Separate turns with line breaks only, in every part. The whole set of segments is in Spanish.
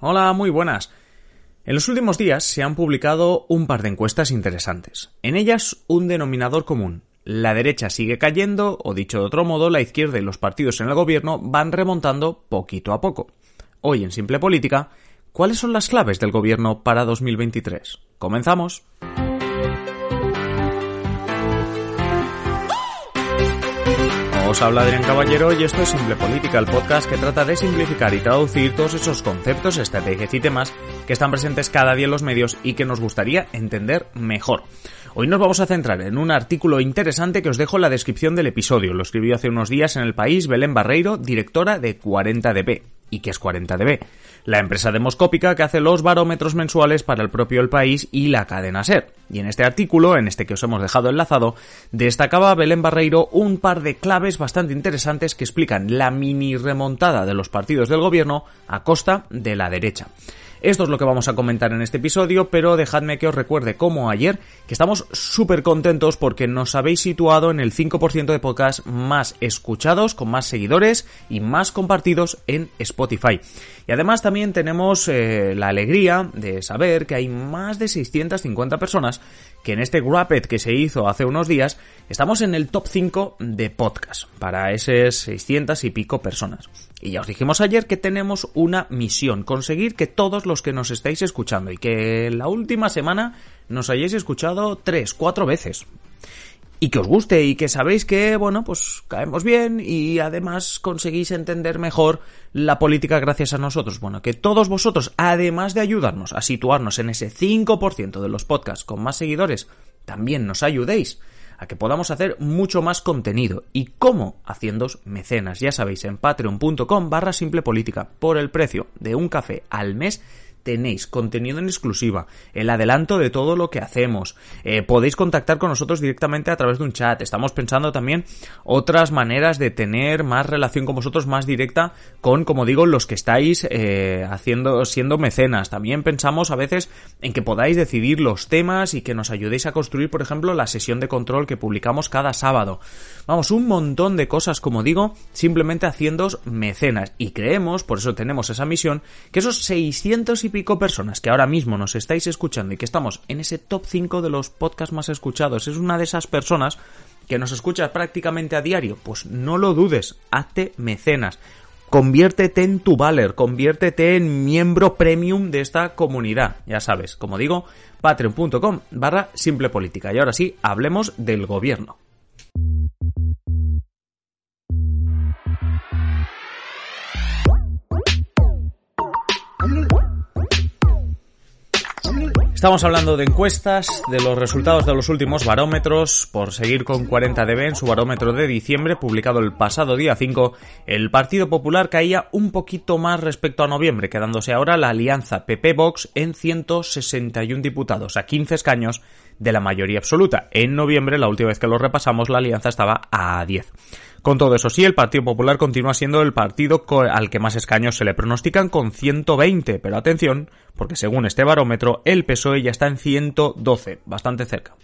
Hola, muy buenas. En los últimos días se han publicado un par de encuestas interesantes. En ellas un denominador común. La derecha sigue cayendo, o dicho de otro modo, la izquierda y los partidos en el gobierno van remontando poquito a poco. Hoy en Simple Política, ¿cuáles son las claves del gobierno para 2023? Comenzamos. Os habla Adrián Caballero y esto es Simple Política, el podcast que trata de simplificar y traducir todos esos conceptos, estrategias y temas que están presentes cada día en los medios y que nos gustaría entender mejor. Hoy nos vamos a centrar en un artículo interesante que os dejo en la descripción del episodio. Lo escribió hace unos días en el país Belén Barreiro, directora de 40dB. ¿Y qué es 40dB? La empresa demoscópica que hace los barómetros mensuales para el propio El País y la cadena SER. Y en este artículo, en este que os hemos dejado enlazado, destacaba Belén Barreiro un par de claves bastante interesantes que explican la mini remontada de los partidos del gobierno a costa de la derecha. Esto es lo que vamos a comentar en este episodio, pero dejadme que os recuerde como ayer que estamos súper contentos porque nos habéis situado en el 5% de podcasts más escuchados, con más seguidores y más compartidos en Spotify. Y además también tenemos eh, la alegría de saber que hay más de 650 personas que en este Wrapped que se hizo hace unos días estamos en el top 5 de podcast para esas 600 y pico personas. Y ya os dijimos ayer que tenemos una misión, conseguir que todos los que nos estáis escuchando y que la última semana nos hayáis escuchado 3, 4 veces y que os guste y que sabéis que, bueno, pues caemos bien y además conseguís entender mejor la política gracias a nosotros. Bueno, que todos vosotros, además de ayudarnos a situarnos en ese 5% de los podcasts con más seguidores, también nos ayudéis a que podamos hacer mucho más contenido. ¿Y cómo? Haciéndos mecenas. Ya sabéis, en patreon.com barra simple política. Por el precio de un café al mes tenéis contenido en exclusiva, el adelanto de todo lo que hacemos, eh, podéis contactar con nosotros directamente a través de un chat, estamos pensando también otras maneras de tener más relación con vosotros más directa con, como digo, los que estáis eh, haciendo, siendo mecenas, también pensamos a veces en que podáis decidir los temas y que nos ayudéis a construir, por ejemplo, la sesión de control que publicamos cada sábado. Vamos, un montón de cosas, como digo, simplemente haciendo mecenas. Y creemos, por eso tenemos esa misión, que esos 600 y personas que ahora mismo nos estáis escuchando y que estamos en ese top 5 de los podcasts más escuchados, es una de esas personas que nos escuchas prácticamente a diario, pues no lo dudes, hazte mecenas. Conviértete en tu Valer, conviértete en miembro premium de esta comunidad. Ya sabes, como digo, patreon.com barra simple política. Y ahora sí, hablemos del gobierno. Estamos hablando de encuestas, de los resultados de los últimos barómetros. Por seguir con 40dB en su barómetro de diciembre, publicado el pasado día 5, el Partido Popular caía un poquito más respecto a noviembre, quedándose ahora la alianza PP-Vox en 161 diputados, a 15 escaños de la mayoría absoluta. En noviembre, la última vez que lo repasamos, la alianza estaba a 10. Con todo eso sí, el Partido Popular continúa siendo el partido al que más escaños se le pronostican con 120, pero atención, porque según este barómetro, el PSOE ya está en 112, bastante cerca.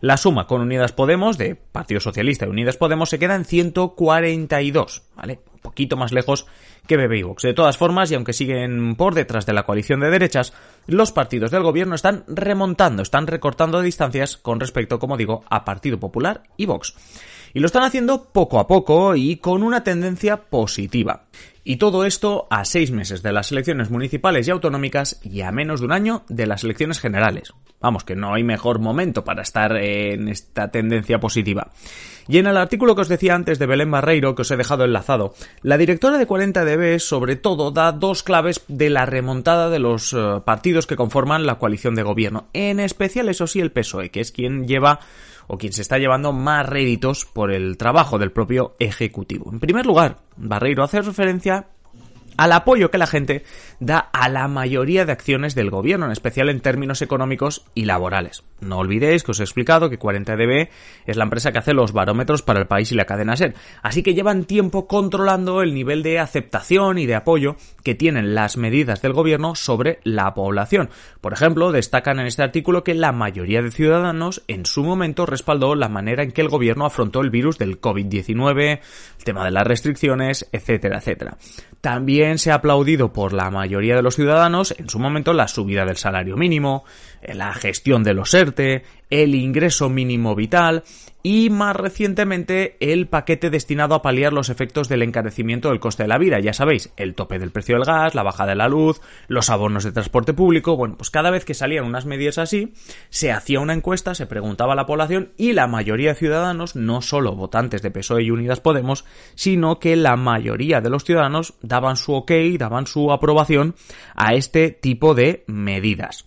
La suma con Unidas Podemos, de Partido Socialista y Unidas Podemos, se queda en 142, ¿vale? Un poquito más lejos que BB y Vox. De todas formas, y aunque siguen por detrás de la coalición de derechas, los partidos del gobierno están remontando, están recortando distancias con respecto, como digo, a Partido Popular y Vox. Y lo están haciendo poco a poco y con una tendencia positiva. Y todo esto a seis meses de las elecciones municipales y autonómicas y a menos de un año de las elecciones generales. Vamos, que no hay mejor momento para estar en esta tendencia positiva. Y en el artículo que os decía antes de Belén Barreiro, que os he dejado enlazado, la directora de 40DB sobre todo da dos claves de la remontada de los eh, partidos que conforman la coalición de gobierno. En especial, eso sí, el PSOE, que es quien lleva o quien se está llevando más réditos por el trabajo del propio Ejecutivo. En primer lugar, Barreiro hace referencia al apoyo que la gente da a la mayoría de acciones del gobierno, en especial en términos económicos y laborales. No olvidéis que os he explicado que 40dB es la empresa que hace los barómetros para el país y la cadena SER, así que llevan tiempo controlando el nivel de aceptación y de apoyo que tienen las medidas del gobierno sobre la población. Por ejemplo, destacan en este artículo que la mayoría de ciudadanos en su momento respaldó la manera en que el gobierno afrontó el virus del COVID-19, el tema de las restricciones, etcétera, etcétera. También Se ha aplaudido por la mayoría de los ciudadanos en su momento la subida del salario mínimo, la gestión de los ERTE, el ingreso mínimo vital y más recientemente el paquete destinado a paliar los efectos del encarecimiento del coste de la vida. Ya sabéis, el tope del precio del gas, la bajada de la luz, los abonos de transporte público. Bueno, pues cada vez que salían unas medidas así, se hacía una encuesta, se preguntaba a la población y la mayoría de ciudadanos, no solo votantes de PSOE y Unidas Podemos, sino que la mayoría de los ciudadanos daban su ok, daban su aprobación a este tipo de medidas.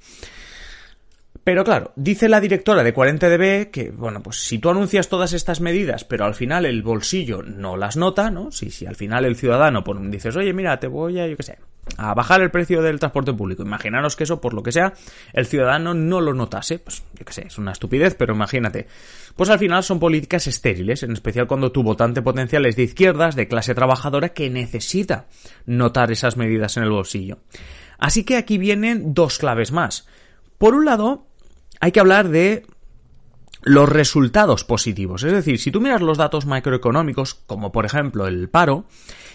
Pero claro, dice la directora de 40dB que, bueno, pues si tú anuncias todas estas medidas, pero al final el bolsillo no las nota, ¿no? Si, si al final el ciudadano pues, dices, oye, mira, te voy a, yo qué sé, a bajar el precio del transporte público. Imaginaros que eso, por lo que sea, el ciudadano no lo notase. Pues, yo qué sé, es una estupidez, pero imagínate. Pues al final son políticas estériles, en especial cuando tu votante potencial es de izquierdas, de clase trabajadora, que necesita notar esas medidas en el bolsillo. Así que aquí vienen dos claves más. Por un lado, hay que hablar de los resultados positivos. Es decir, si tú miras los datos macroeconómicos, como por ejemplo el paro,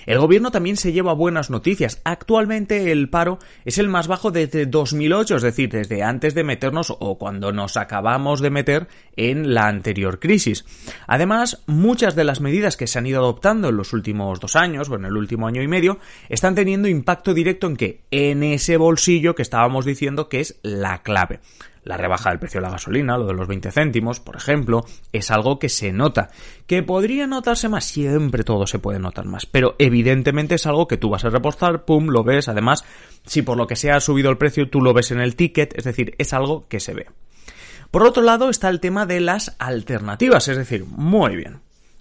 el gobierno también se lleva buenas noticias. Actualmente el paro es el más bajo desde 2008, es decir, desde antes de meternos o cuando nos acabamos de meter en la anterior crisis. Además, muchas de las medidas que se han ido adoptando en los últimos dos años o en el último año y medio están teniendo impacto directo en qué? En ese bolsillo que estábamos diciendo que es la clave. La rebaja del precio de la gasolina, lo de los 20 céntimos, por ejemplo, es algo que se nota. ¿Que podría notarse más? Siempre todo se puede notar más. Pero evidentemente es algo que tú vas a reportar, pum, lo ves. Además, si por lo que sea ha subido el precio, tú lo ves en el ticket. Es decir, es algo que se ve. Por otro lado está el tema de las alternativas. Es decir, muy bien.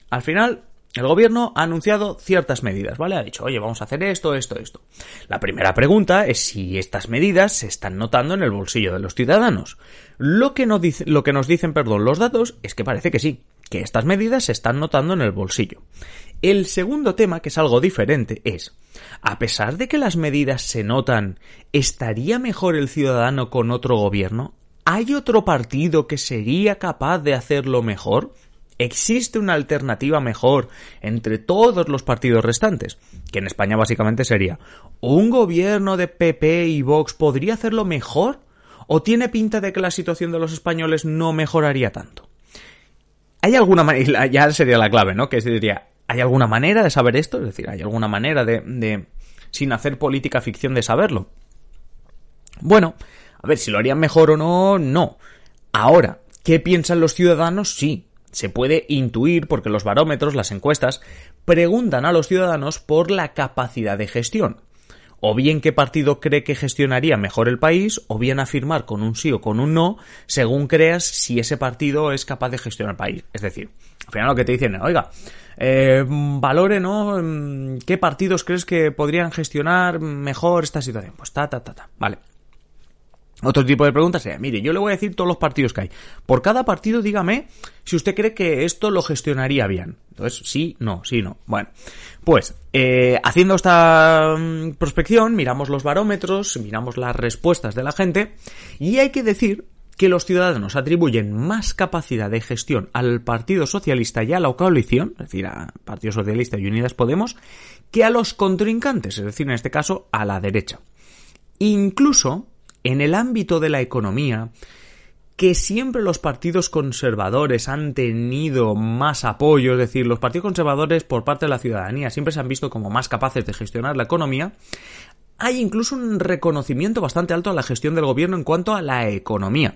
Al final, el gobierno ha anunciado ciertas medidas, ¿vale? Ha dicho, oye, vamos a hacer esto, esto, esto. La primera pregunta es si estas medidas se están notando en el bolsillo de los ciudadanos. Lo que, dice, lo que nos dicen, perdón, los datos es que parece que sí, que estas medidas se están notando en el bolsillo. El segundo tema, que es algo diferente, es, a pesar de que las medidas se notan, ¿estaría mejor el ciudadano con otro gobierno? ¿Hay otro partido que sería capaz de hacerlo mejor? ¿Existe una alternativa mejor entre todos los partidos restantes? Que en España básicamente sería, ¿un gobierno de PP y Vox podría hacerlo mejor? ¿O tiene pinta de que la situación de los españoles no mejoraría tanto? ¿Hay alguna manera, ya sería la clave, ¿no? Que diría, ¿hay alguna manera de saber esto? Es decir, ¿hay alguna manera de, de, sin hacer política ficción, de saberlo? Bueno, a ver, si lo harían mejor o no, no. Ahora, ¿qué piensan los ciudadanos? Sí, se puede intuir porque los barómetros, las encuestas, preguntan a los ciudadanos por la capacidad de gestión. O bien qué partido cree que gestionaría mejor el país, o bien afirmar con un sí o con un no, según creas si ese partido es capaz de gestionar el país. Es decir, al final lo que te dicen, oiga, eh, valore, ¿no? Mm, ¿Qué partidos crees que podrían gestionar mejor esta situación? Pues ta, ta, ta, ta. Vale. Otro tipo de preguntas sería, mire, yo le voy a decir todos los partidos que hay. Por cada partido dígame si usted cree que esto lo gestionaría bien. Entonces, sí, no, sí, no. Bueno, pues eh, haciendo esta mm, prospección, miramos los barómetros, miramos las respuestas de la gente y hay que decir que los ciudadanos atribuyen más capacidad de gestión al Partido Socialista y a la coalición, es decir, a Partido Socialista y Unidas Podemos, que a los contrincantes, es decir, en este caso, a la derecha. Incluso en el ámbito de la economía, que siempre los partidos conservadores han tenido más apoyo, es decir, los partidos conservadores por parte de la ciudadanía siempre se han visto como más capaces de gestionar la economía, hay incluso un reconocimiento bastante alto a la gestión del gobierno en cuanto a la economía.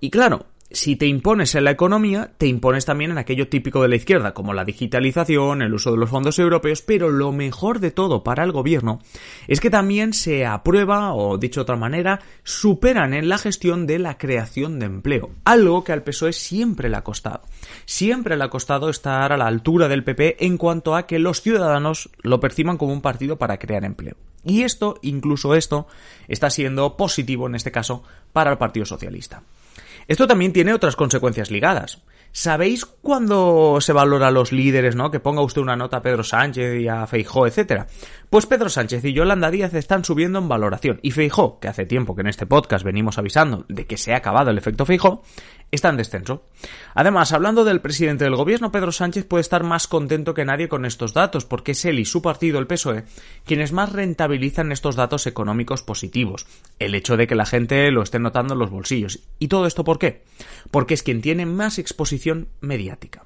Y claro, si te impones en la economía, te impones también en aquello típico de la izquierda, como la digitalización, el uso de los fondos europeos, pero lo mejor de todo para el gobierno es que también se aprueba, o dicho de otra manera, superan en la gestión de la creación de empleo, algo que al PSOE siempre le ha costado. Siempre le ha costado estar a la altura del PP en cuanto a que los ciudadanos lo perciban como un partido para crear empleo. Y esto, incluso esto, está siendo positivo en este caso para el Partido Socialista. Esto también tiene otras consecuencias ligadas. ¿Sabéis cuándo se valora a los líderes, no? Que ponga usted una nota a Pedro Sánchez y a Feijó, etcétera. Pues Pedro Sánchez y Yolanda Díaz están subiendo en valoración. Y Feijó, que hace tiempo que en este podcast venimos avisando de que se ha acabado el efecto Feijó, está en descenso. Además, hablando del presidente del gobierno, Pedro Sánchez puede estar más contento que nadie con estos datos, porque es él y su partido, el PSOE, quienes más rentabilizan estos datos económicos positivos. El hecho de que la gente lo esté notando en los bolsillos. ¿Y todo esto por qué? Porque es quien tiene más exposición mediática.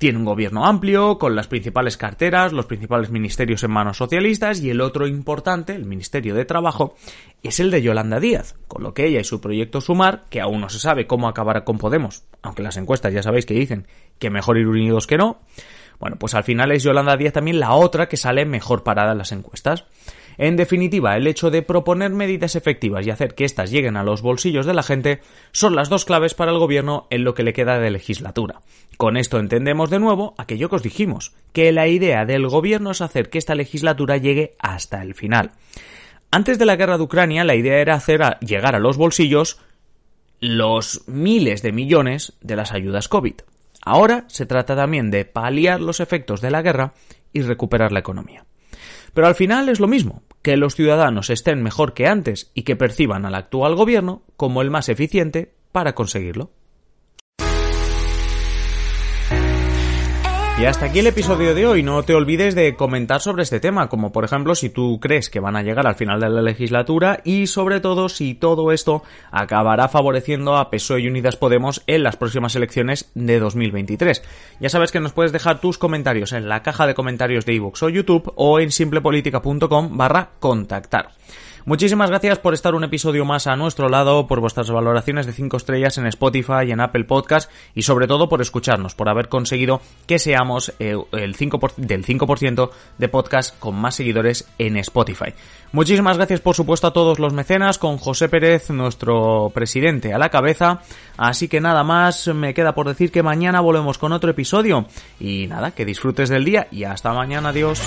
Tiene un gobierno amplio, con las principales carteras, los principales ministerios en manos socialistas y el otro importante, el Ministerio de Trabajo, es el de Yolanda Díaz, con lo que ella y su proyecto Sumar, que aún no se sabe cómo acabará con Podemos, aunque las encuestas ya sabéis que dicen que mejor ir unidos que no, bueno, pues al final es Yolanda Díaz también la otra que sale mejor parada en las encuestas. En definitiva, el hecho de proponer medidas efectivas y hacer que éstas lleguen a los bolsillos de la gente son las dos claves para el gobierno en lo que le queda de legislatura. Con esto entendemos de nuevo aquello que os dijimos, que la idea del gobierno es hacer que esta legislatura llegue hasta el final. Antes de la guerra de Ucrania, la idea era hacer llegar a los bolsillos los miles de millones de las ayudas COVID. Ahora se trata también de paliar los efectos de la guerra y recuperar la economía. Pero al final es lo mismo, que los ciudadanos estén mejor que antes y que perciban al actual gobierno como el más eficiente para conseguirlo. Y hasta aquí el episodio de hoy. No te olvides de comentar sobre este tema, como por ejemplo si tú crees que van a llegar al final de la legislatura y sobre todo si todo esto acabará favoreciendo a PSOE y Unidas Podemos en las próximas elecciones de 2023. Ya sabes que nos puedes dejar tus comentarios en la caja de comentarios de iVoox o YouTube o en simplepolitica.com barra contactar. Muchísimas gracias por estar un episodio más a nuestro lado, por vuestras valoraciones de 5 estrellas en Spotify y en Apple Podcast y sobre todo por escucharnos, por haber conseguido que seamos eh, el 5%, del 5% de podcast con más seguidores en Spotify. Muchísimas gracias por supuesto a todos los mecenas, con José Pérez, nuestro presidente, a la cabeza. Así que nada más, me queda por decir que mañana volvemos con otro episodio. Y nada, que disfrutes del día y hasta mañana, adiós.